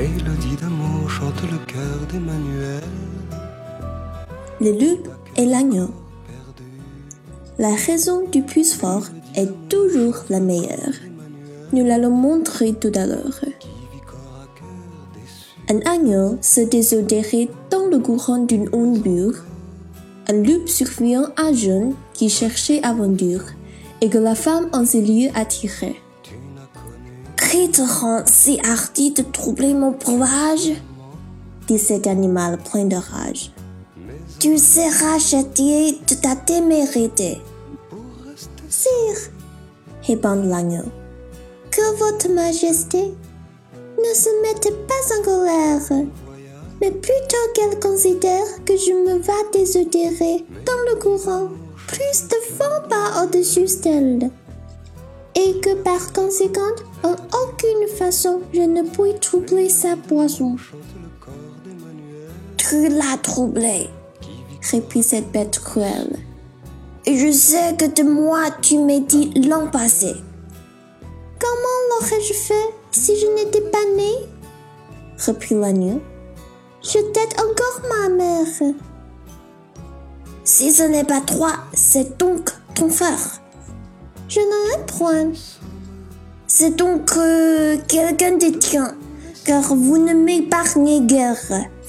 Mélodie d'amour le loup et l'agneau. La raison du plus fort est toujours la meilleure. Nous l'allons montrer tout à l'heure. Un agneau se désodorait dans le courant d'une onde bure. Un loup surveillant un jeune qui cherchait aventure et que la femme en ces lieux attirait. Rend si hardi de troubler mon breuvage dit cet animal plein de rage. Tu seras châtié de ta témérité. Sire, répond l'agneau, que votre majesté ne se mette pas en colère, mais plutôt qu'elle considère que je me vas désodorer dans le courant plus de vent pas au-dessus d'elle, et que par conséquent, en aucune façon je ne puis troubler sa poisson. Tu l'as troublé, répit cette bête cruelle. Et je sais que de moi tu m'as dit l'an passé. Comment l'aurais-je fait si je n'étais pas né? reprit l'agneau. Je t'aide encore ma mère. Si ce n'est pas toi, c'est donc ton frère Je n'en ai point. C'est donc euh, quelqu'un de tien, car vous ne m'épargnez guère,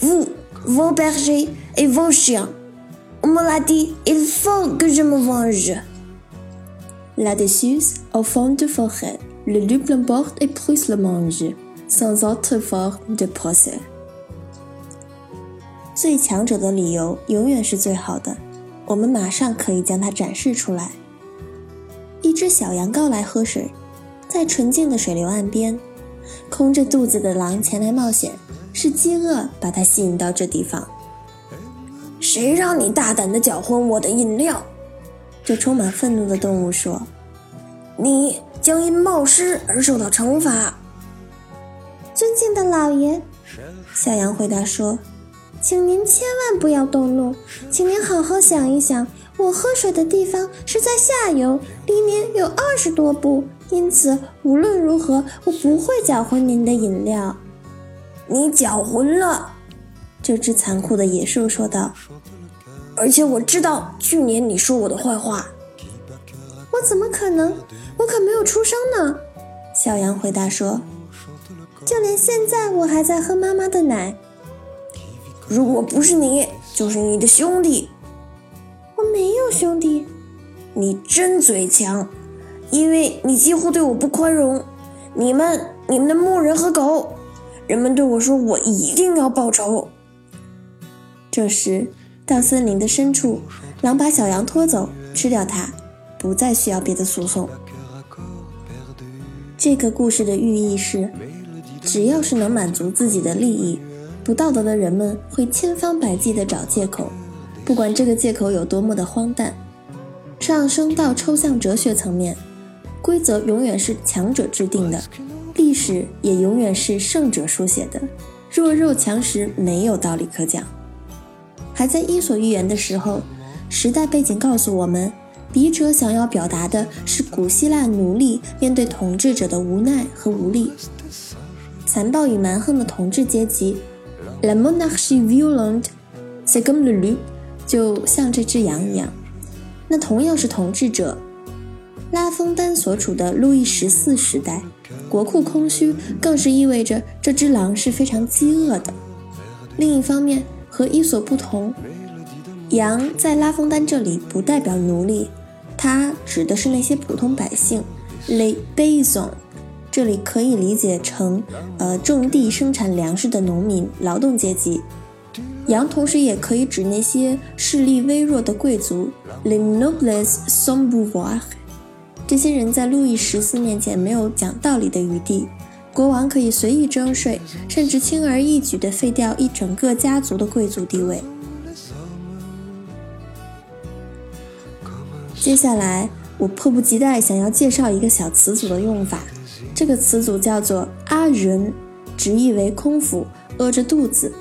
vous, vos bergers et vos chiens. On me l'a dit, il faut que je me venge. Là-dessus, au fond de forêt, le loup l'emporte et Prusse le mange, sans autre forme de procès. 最强者的理由永远是最好的，我们马上可以将它展示出来。 只小羊羔来喝水，在纯净的水流岸边，空着肚子的狼前来冒险，是饥饿把它吸引到这地方。谁让你大胆的搅浑我的饮料？这充满愤怒的动物说：“你将因冒失而受到惩罚。”尊敬的老爷，小羊回答说：“请您千万不要动怒，请您好好想一想，我喝水的地方是在下游，离您有二十多步，因此无论如何，我不会搅浑您的饮料。”你搅浑了。这只残酷的野兽说道：“而且我知道去年你说我的坏话。”我怎么可能？我可没有出生呢。小羊回答说：“就连现在我还在喝妈妈的奶。如果不是你，就是你的兄弟。兄弟。你真嘴强，因为你几乎对我不宽容。你们，你们的牧人和狗，人们对我说，我一定要报仇。”这时，到森林的深处，狼把小羊拖走，吃掉它，不再需要别的诉讼。这个故事的寓意是：只要是能满足自己的利益，不道德的人们会千方百计地找借口，不管这个借口有多么的荒诞。上升到抽象哲学层面，规则永远是强者制定的，历史也永远是胜者书写的。弱肉强食，没有道理可讲。还在《伊索寓言》的时候，时代背景告诉我们，笔者想要表达的是古希腊奴隶面对统治者的无奈和无力。残暴与蛮横的统治阶级，la monarchie violente，c'est comme le loup，就像这只羊一样。那同样是统治者，拉封丹所处的路易十四时代，国库空虚，更是意味着这只狼是非常饥饿的。另一方面，和伊索不同，羊在拉封丹这里不代表奴隶，它指的是那些普通百姓，les paysans。这里可以理解成，呃，种地生产粮食的农民、劳动阶级。羊同时也可以指那些势力微弱的贵族，les nobles sans pouvoir。这些人在路易十四面前没有讲道理的余地。国王可以随意征税，甚至轻而易举地废掉一整个家族的贵族地位。接下来，我迫不及待想要介绍一个小词组的用法。这个词组叫做“阿人”，直译为空腹、饿着肚子。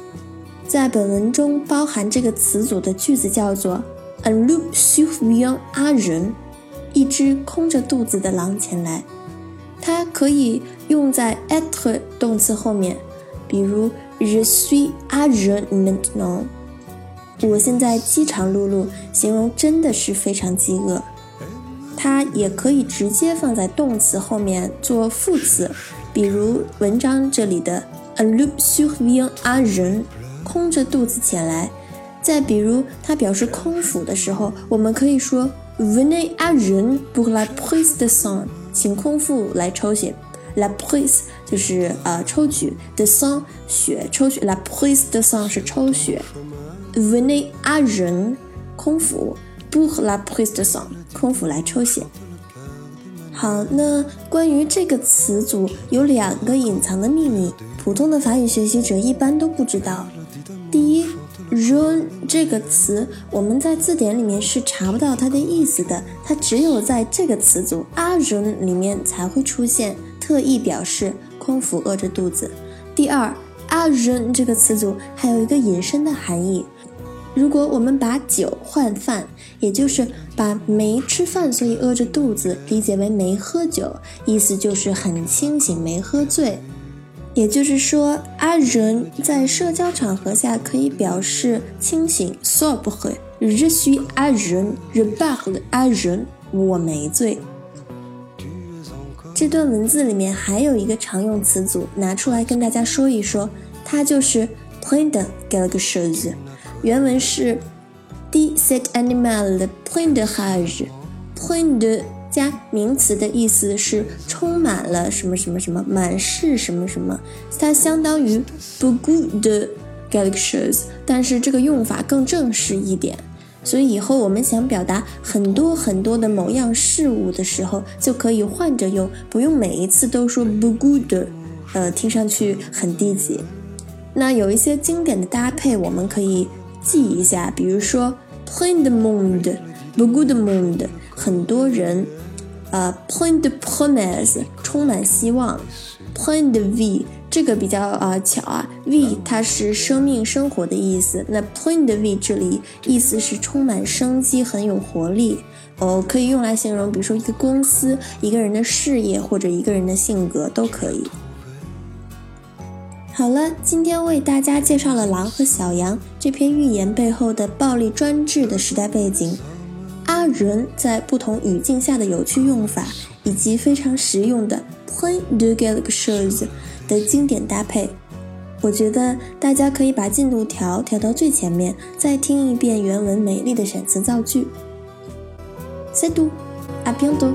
在本文中包含这个词组的句子叫做 “un loup survient à jeun”，一只空着肚子的狼前来。它可以用在 être 动词后面，比如 Je suis à jeun maintenant。我现在饥肠辘辘，形容真的是非常饥饿。它也可以直接放在动词后面做副词，比如文章这里的 le survient à jeun，空着肚子前来。再比如它表示空腹的时候，我们可以说 venez à jeun pour la prise de sang，请空腹来抽血。la prise 就是呃抽取，de sang 血抽取，la prise de sang 是抽血。venez à jeun 空腹，pour la prise de sang 空腹来抽血。好，那关于这个词组有两个隐藏的秘密，普通的法语学习者一般都不知道。第一 r u n 这个词我们在字典里面是查不到它的意思的，它只有在这个词组 à jeun 里面才会出现，特意表示空腹饿着肚子。第二，à jeun 这个词组还有一个引申的含义。如果我们把酒换饭，也就是把没吃饭所以饿着肚子理解为没喝酒，意思就是很清醒，没喝醉。也就是说，阿人在社交场合下可以表示清醒，sobre。Je suis à jeun，je parle à jeun，我没醉。这段文字里面还有一个常用词组，拿出来跟大家说一说，它就是 plein de quelque chose。原文是：de cet animal plein de rage，plein de 加名词的意思是充满了什么什么什么，满是什么什么，它相当于 beaucoup de quelque chose，但是这个用法更正式一点。所以以后我们想表达很多很多的某样事物的时候，就可以换着用，不用每一次都说 beaucoup de，呃，听上去很低级。那有一些经典的搭配，我们可以。记一下，比如说 plein de monde，beaucoup de monde，很多人，呃，plein de promise，充满希望，plein de vie，这个比较啊巧啊，v 它是生命生活的意思，那 plein de vie 这里意思是充满生机，很有活力，哦，可以用来形容，比如说一个公司、一个人的事业或者一个人的性格都可以。好了，今天为大家介绍了《狼和小羊》这篇寓言背后的暴力专制的时代背景，它人在不同语境下的有趣用法，以及非常实用的 “plein de quelque chose” 的经典搭配。我觉得大家可以把进度条调到最前面，再听一遍原文美丽的选词造句。C'est tout，à bientôt。